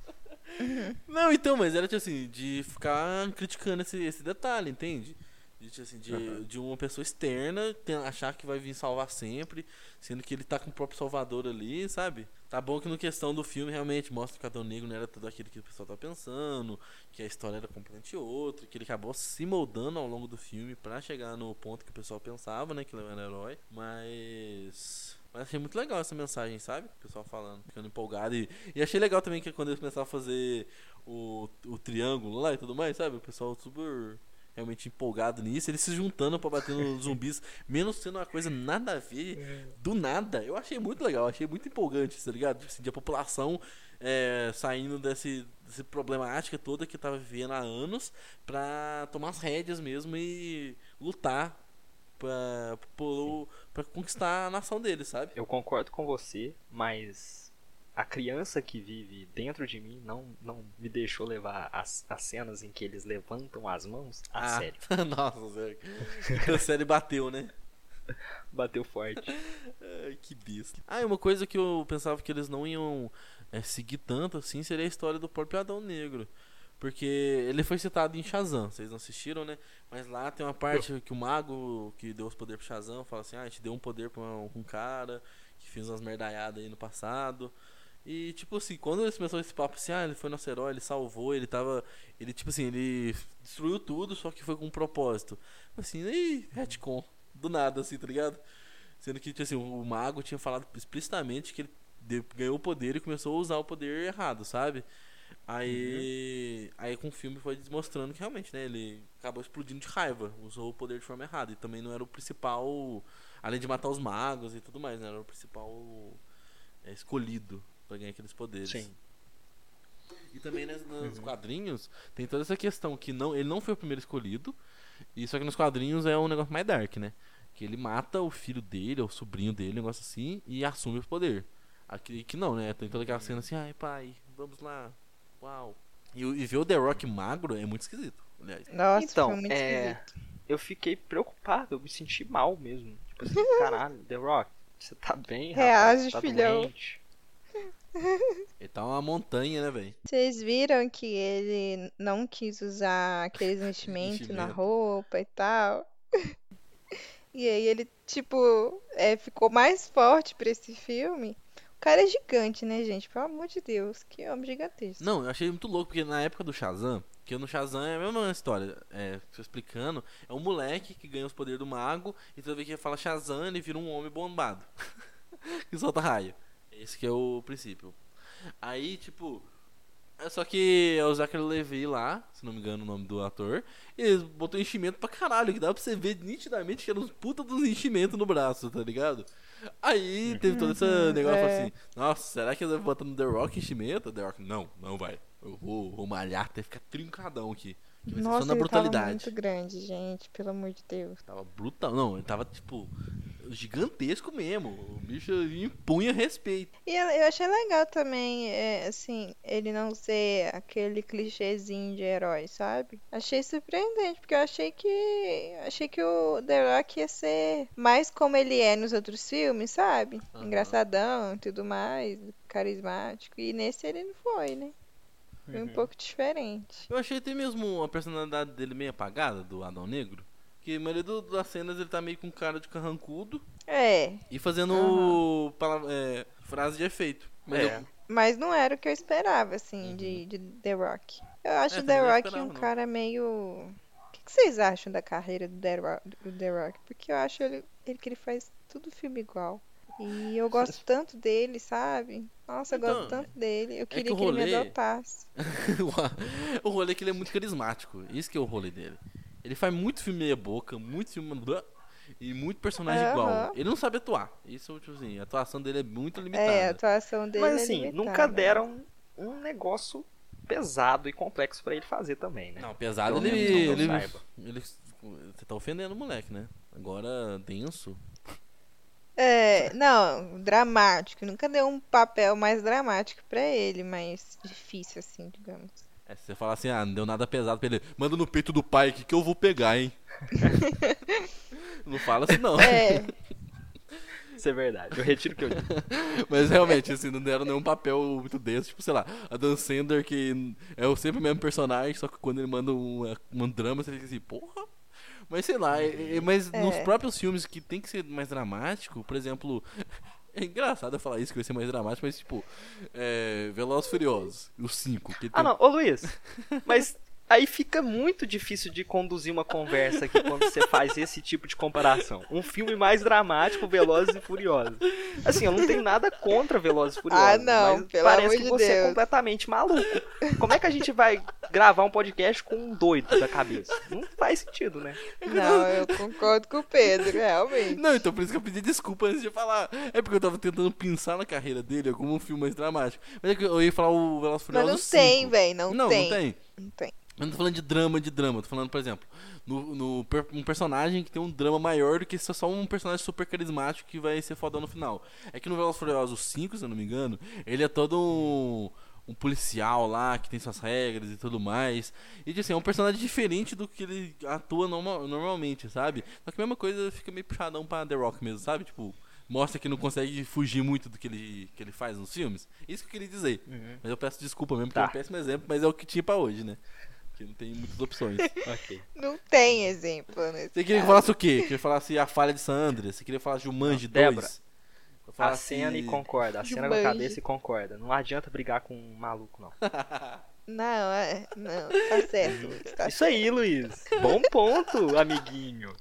Não, então, mas era tipo assim, de ficar criticando esse, esse detalhe, entende? De, tipo assim, de, Aham. de uma pessoa externa tem- achar que vai vir salvar sempre, sendo que ele tá com o próprio Salvador ali, sabe? Tá bom que no questão do filme realmente mostra que o Adão Negro não era tudo aquilo que o pessoal tá pensando, que a história era completamente outra, que ele acabou se moldando ao longo do filme pra chegar no ponto que o pessoal pensava, né, que ele era herói, mas mas achei muito legal essa mensagem, sabe? O pessoal falando, ficando empolgado. E, e achei legal também que quando eles começaram a fazer o, o triângulo lá e tudo mais, sabe? O pessoal super realmente empolgado nisso. Eles se juntando pra bater nos [laughs] zumbis, menos sendo uma coisa nada a ver, do nada. Eu achei muito legal, achei muito empolgante, tá ligado? Assim, de a população é, saindo desse, desse problemática toda que tava vivendo há anos pra tomar as rédeas mesmo e lutar pra conquistar a nação deles, sabe? Eu concordo com você, mas a criança que vive dentro de mim não, não me deixou levar as, as cenas em que eles levantam as mãos a Ah, sério. [laughs] Nossa, sério. A série bateu, né? Bateu forte. Ai, que besta. Ah, e uma coisa que eu pensava que eles não iam é, seguir tanto assim seria a história do próprio Adão Negro. Porque ele foi citado em Shazam, vocês não assistiram, né? Mas lá tem uma parte que o mago que deu os poderes pro Shazam fala assim: ah, a gente deu um poder pra um, um cara que fez umas merdaiadas aí no passado. E tipo assim, quando eles começaram esse papo assim, ah, ele foi nosso herói, ele salvou, ele tava. Ele, tipo assim, ele destruiu tudo, só que foi com um propósito. Assim, aí, retcon. Do nada, assim, tá ligado? Sendo que, tipo assim, o mago tinha falado explicitamente que ele ganhou o poder e começou a usar o poder errado, sabe? Aí, aí com o filme foi mostrando que realmente, né, ele acabou explodindo de raiva, usou o poder de forma errada e também não era o principal, além de matar os magos e tudo mais, né, era o principal é, escolhido pra ganhar aqueles poderes. Sim. E também nas, nos quadrinhos tem toda essa questão que não, ele não foi o primeiro escolhido. E só que nos quadrinhos é um negócio mais dark, né? Que ele mata o filho dele, ou o sobrinho dele, um negócio assim, e assume o poder. Aqui que não, né? Tem toda aquela cena assim, ai pai, vamos lá. Uau. E, e ver o The Rock magro é muito esquisito, aliás. Nossa, Então, foi muito é, esquisito. Eu fiquei preocupado, eu me senti mal mesmo. Tipo assim, [laughs] caralho, The Rock, você tá bem, Reage, rapaz? Tá filhão. doente. Ele tá uma montanha, né, velho? Vocês viram que ele não quis usar aqueles [laughs] enchimentos na roupa e tal? [laughs] E aí ele, tipo, é, ficou mais forte pra esse filme. O cara é gigante, né, gente? Pelo amor de Deus, que homem gigantesco. Não, eu achei muito louco, porque na época do Shazam, que no Shazam é a mesma história, é, tô explicando, é um moleque que ganha os poderes do mago, e toda vez que ele fala Shazam, ele vira um homem bombado. [laughs] que solta raio. Esse que é o princípio. Aí, tipo. É só que é o Zachary Levi lá, se não me engano o nome do ator, e eles botou enchimento pra caralho, que dá pra você ver nitidamente que era uns puta dos enchimentos no braço, tá ligado? Aí teve todo esse Uhum, negócio é. assim, nossa, será que eles vão botar no The Rock enchimento? The Rock, não, não vai. Eu vou, vou malhar até ficar trincadão aqui. Que vai ser Nossa, só na ele tava brutalidade. muito grande, gente. Pelo amor de Deus. Tava brutal. Não, ele tava, tipo, gigantesco mesmo. O bicho impunha respeito. E eu eu achei legal também, é, assim, ele não ser aquele clichêzinho de herói, sabe? Achei surpreendente, porque eu achei que achei que o The Rock ia ser mais como ele é nos outros filmes, sabe? Aham. Engraçadão e tudo mais, carismático. E nesse ele não foi, né? Foi um pouco diferente. Eu achei até mesmo a personalidade dele meio apagada, do Adão Negro. Que a maioria do- das cenas ele tá meio com cara de carrancudo É, e fazendo pala- é, frase de efeito. Mas É. eu- mas não era o que eu esperava, assim, Uhum. de, de The Rock. Eu acho É, The Rock esperava, um não. cara meio. O que, que vocês acham da carreira do The Rock? do The Rock? Porque eu acho ele, ele que ele faz tudo filme igual. E eu gosto [laughs] tanto dele, sabe? Nossa, eu gosto Então, tanto dele. Eu que queria o que ele me adotasse. [laughs] o rolê é que ele é muito carismático. Isso que é o rolê dele. Ele faz muito filme meia boca, muito filme. E muito personagem Aham. igual. Ele não sabe atuar. Isso, tipo assim, a atuação dele é muito limitada. É, a atuação dele Mas é assim, limitada. nunca deram um negócio pesado e complexo pra ele fazer também, né? Não, pesado Pelo ele, que eu ele, saiba. ele- Você tá ofendendo o moleque, né? Agora, denso. É, não, dramático. Nunca deu um papel mais dramático pra ele, mais difícil, assim, digamos. É, se você falar assim, ah, não deu nada pesado pra ele. Manda no peito do pai aqui que eu vou pegar, hein? [laughs] não fala assim, não. É, Isso é verdade. Eu retiro o que eu disse. [laughs] Mas realmente, assim, não deram nenhum papel muito denso. Tipo, sei lá, a Dan Sander, que é o sempre o mesmo personagem, só que quando ele manda um, um drama, você fica assim, porra. Mas sei lá, é- é- mas nos próprios filmes que tem que ser mais dramático, por exemplo. [laughs] É engraçado eu falar isso, que vai ser mais dramático, mas tipo, é, Velozes e Furiosos, os 5. Que tem... Ah, não, ô Luiz, mas aí fica muito difícil de conduzir uma conversa aqui quando você faz esse tipo de comparação. Um filme mais dramático, Velozes e Furiosos. Assim, eu não tenho nada contra Velozes e Furiosos. Ah, não, mas pelo parece amor que de você é Deus. completamente maluco. Como é que a gente vai gravar um podcast com um doido da cabeça? Não faz sentido, né? não, eu concordo com o Pedro, realmente. Não, então por isso que eu pedi desculpa antes de falar. É porque eu tava tentando pensar na carreira dele como um filme mais dramático. Mas é que eu ia falar o Velozes e Mas Furiosos não tem, 5. velho, não, Não, tem. não tem. Não tem. Eu não tô falando de drama, de drama. Tô falando, por exemplo, no, no um personagem que tem um drama maior do que só um personagem super carismático que vai ser fodão no final. É que no Velozes Furiosos 5, se eu não me engano, ele é todo um, um policial lá que tem suas regras e tudo mais. E assim, é um personagem diferente do que ele atua norma- normalmente, sabe? Só que a mesma coisa fica meio puxadão pra The Rock mesmo, sabe? Tipo, mostra que não consegue fugir muito do que ele, que ele faz nos filmes. Isso que eu queria dizer. Mas eu peço desculpa mesmo, porque Tá. é um péssimo exemplo, mas é o que tinha pra hoje, né? Porque não tem muitas opções. [laughs] Ok. Não tem exemplo nesse Você queria que falasse o quê? Queria falar assim, a falha de San Andreas? Você queria falar Jumanji 2? Débora, Eu falo A cena e concorda. A cena com a cabeça e concorda. Não adianta brigar com um maluco, não. [laughs] Não, é, não, tá certo, Luiz, tá Isso aí, Luiz. Bom ponto, amiguinho.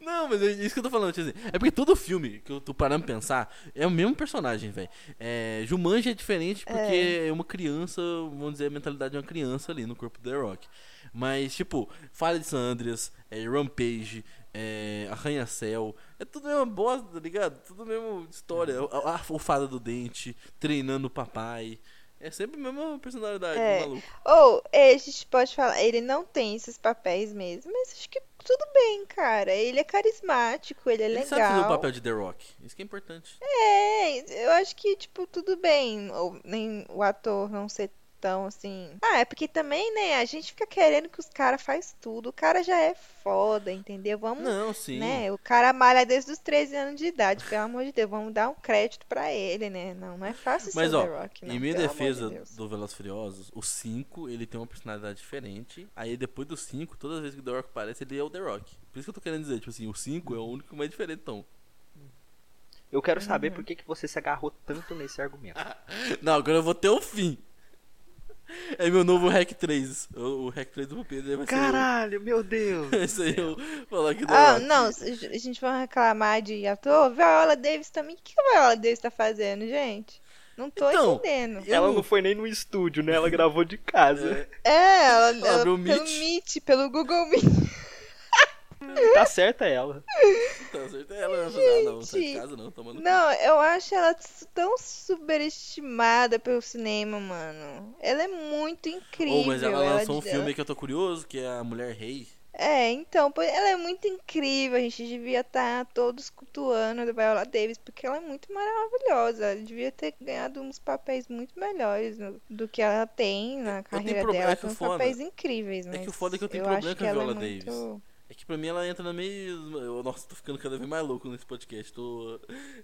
Não, mas é isso que eu tô falando. tipo assim, é porque todo filme que eu tô parando pra pensar é o mesmo personagem, velho. É, Jumanji é diferente porque é. uma criança, vamos dizer, a mentalidade de uma criança ali no corpo do The Rock. Mas, tipo, Falha de San Andreas, é, Rampage, é, Arranha-Céu, é tudo a mesma bosta, tá ligado? Tudo a mesma história. A, a, o Fada do Dente, treinando o papai. É sempre a mesma personalidade É. do maluco. Ou, é, a gente pode falar, ele não tem esses papéis mesmo, mas acho que tudo bem, cara. Ele é carismático, ele é Ele sabe fazer o legal. papel de The Rock. Isso que é importante. É, eu acho que, tipo, tudo bem. Ou nem o ator não ser tão assim. Ah, é porque também, né, a gente fica querendo que os caras faz tudo. O cara já é foda, entendeu? Vamos, Não, sim. né? O cara malha desde os 13 anos de idade, pelo amor de Deus, vamos dar um crédito pra ele, né? Não, não é fácil Mas, ser ó, The Rock, não, Em minha de defesa Deus. do Velozes e Furiosos, o 5, ele tem uma personalidade diferente. Aí depois do 5, todas as vezes que o The Rock aparece, ele é o The Rock. Por isso que eu tô querendo dizer, tipo assim, o 5 é o único mais diferente, então. Eu quero Uhum. saber por que, que você se agarrou tanto nesse argumento. [laughs] Não, agora eu vou ter o fim. [laughs] É meu novo Hack 3. O, o Hack 3 do Pedro vai ser Caralho, meu Deus. [laughs] eu. Esse aí eu falar que o The Ah, Rock. não, a gente for reclamar de ator, Viola Davis também. O que a Viola Davis tá fazendo, gente? Não tô Então, entendendo. Ela não- não foi nem no estúdio, né? Ela gravou de casa. É, ela, ela abriu o pelo Meet. Meet, pelo Google Meet. [laughs] [laughs] Tá certa ela. Tá certo, ela ah, não, tá de Gente. casa não, tomando. Não, eu acho ela tão superestimada pelo cinema, mano. Ela é muito incrível. Oh, mas ela lançou um ela- filme que eu tô curioso, que é a Mulher Rei. É, então, ela é muito incrível. A gente devia estar todos cultuando a Viola Davis, porque ela é muito maravilhosa. Ela devia ter ganhado uns papéis muito melhores no- do que ela tem na carreira dela. é que Tem o uns foda- papéis incríveis, é mas que o foda é que eu tenho eu problema com a ela Viola é muito... É que pra mim ela entra na mesma. eu- Nossa, tô ficando cada vez mais louco nesse podcast. Tô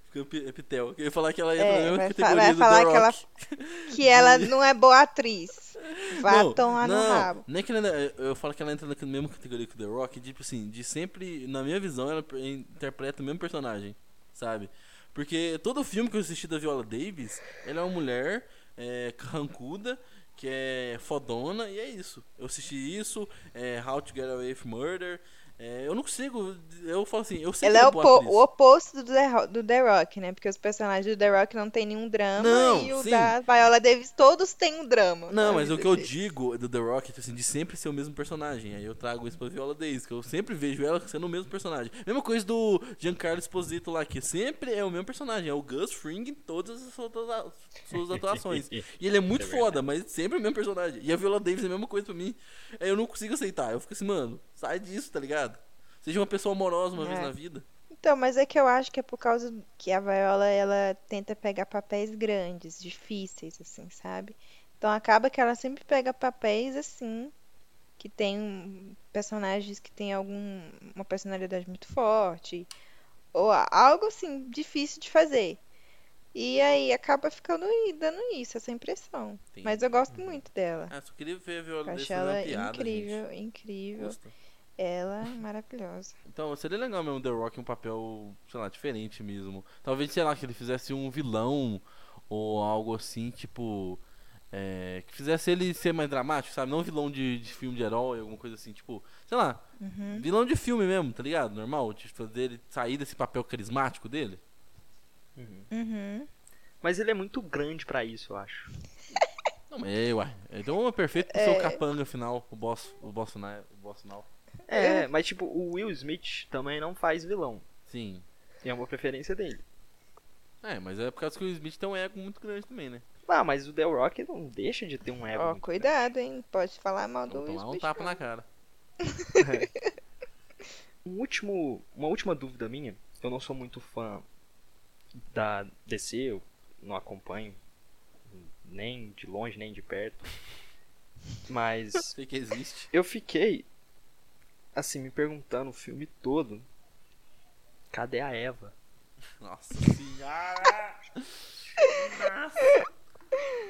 ficando pi- epitel. Eu ia falar que ela entra É, na mesma vai categoria vai do falar The que ela-. [laughs] Que ela [laughs] não é boa atriz. Vá não, tomar no não, rabo. Nem que ela, eu falo que ela entra na mesma categoria que o The Rock, tipo assim, de sempre, na minha visão, ela interpreta o mesmo personagem, sabe? Porque todo filme que eu assisti da Viola Davis, ela é uma mulher é, carrancuda, que é fodona, e é isso. Eu assisti isso, é, How to Get Away with Murder, É, eu não consigo. Eu falo assim, eu sei Ela que é ela o, boa po- atriz. o oposto do The, do The Rock, né? Porque os personagens do The Rock não tem nenhum drama Não, e o sim. da Viola Davis todos têm um drama. Não, na mas o que eu digo do The Rock, tipo assim, de sempre ser o mesmo personagem. Aí eu trago isso pra Viola Davis, que eu sempre vejo ela sendo o mesmo personagem. Mesma coisa do Giancarlo Esposito lá, que sempre é o mesmo personagem. É o Gus Fring em todas as suas suas [laughs] atuações. E ele é muito é foda, mas sempre é o mesmo personagem. E a Viola Davis é a mesma coisa pra mim. Aí eu não consigo aceitar. Eu fico assim, mano, sai disso, tá ligado? Seja uma pessoa amorosa uma vez É. na vida. Então, mas é que eu acho que é por causa que a Viola, ela tenta pegar papéis grandes, difíceis, assim, sabe? Então acaba que ela sempre pega papéis assim, que tem personagens que tem algum, uma personalidade muito forte, ou algo assim, difícil de fazer. E aí acaba ficando dando isso, essa impressão. Entendi. Mas eu gosto muito dela. Ah, só queria ver a Viola Eu acho fazer ela piada, incrível, gente. incrível. Custa. Ela maravilhosa. Então, seria legal mesmo The Rock um papel, sei lá, diferente mesmo. Talvez, sei lá, que ele fizesse um vilão ou algo assim, tipo. é, que fizesse ele ser mais dramático, sabe? Não um vilão de, de filme de herói, alguma coisa assim, tipo, sei lá, Uhum. vilão de filme mesmo, tá ligado? Normal, de fazer ele sair desse papel carismático dele. Uhum. Mas ele é muito grande pra isso, eu acho. Não, mas é, uai. Então é perfeito pro seu capanga final, o boss, o boss final. O boss final. É, mas tipo, o Will Smith também não faz vilão. Sim. É uma preferência dele. É, mas é por causa que o Smith tem um ego muito grande também, né? Ah, mas o The Rock não deixa de ter um ego. Ó, muito cuidado, hein? Pode falar mal do Will tomar um Smith, tapa não. na cara. [laughs] Um último, uma última dúvida minha. Eu não sou muito fã da DC, eu não acompanho nem de longe nem de perto. [laughs] Mas Sei que existe. eu fiquei assim me perguntando o filme todo, cadê a Eva? Nossa senhora! [laughs] Nossa!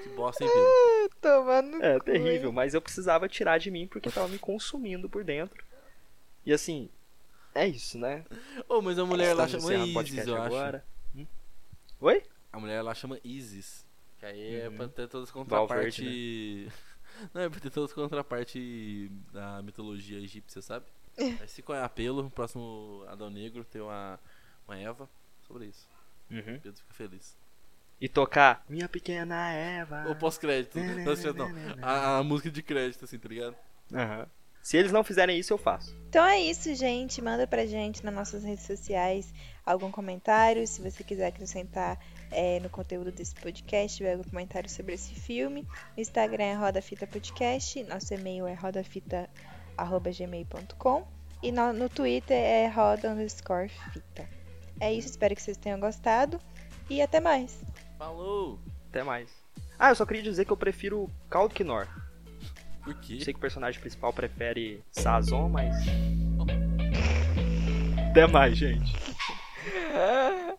Que bosta, hein, Pedro? Tomando É cu, terrível, hein? mas eu precisava tirar de mim porque tava me consumindo por dentro. E assim, é isso, né? Ô, mas a mulher lá Estamos chama Isis, eu acho. agora. Hum? Oi? A mulher lá chama Isis. Que aí é Uhum. pra ter todas as Valverde, contrapartes. Não, é pra ter todas as contrapartes da mitologia egípcia, sabe? Aí se qual é apelo, próximo Adão Negro tem uma, uma Eva sobre isso. Uhum. Pedro fica feliz. E tocar Minha Pequena Eva. Ou pós-crédito. Não, não. A, a música de crédito, assim, tá ligado? Aham. Se eles não fizerem isso, eu faço. Então é isso, gente. Manda pra gente nas nossas redes sociais algum comentário. Se você quiser acrescentar é, no conteúdo desse podcast, tiver algum comentário sobre esse filme. O Instagram é Roda Fita Podcast. Nosso e-mail é rodafita.gmail.com. E no, no Twitter é roda underscore fita. É isso, espero que vocês tenham gostado. E até mais. Falou! Até mais. Ah, eu só queria dizer que eu prefiro Kaldknor. Por quê? Sei que o personagem principal prefere Sazon, mas. Até mais, gente. [laughs]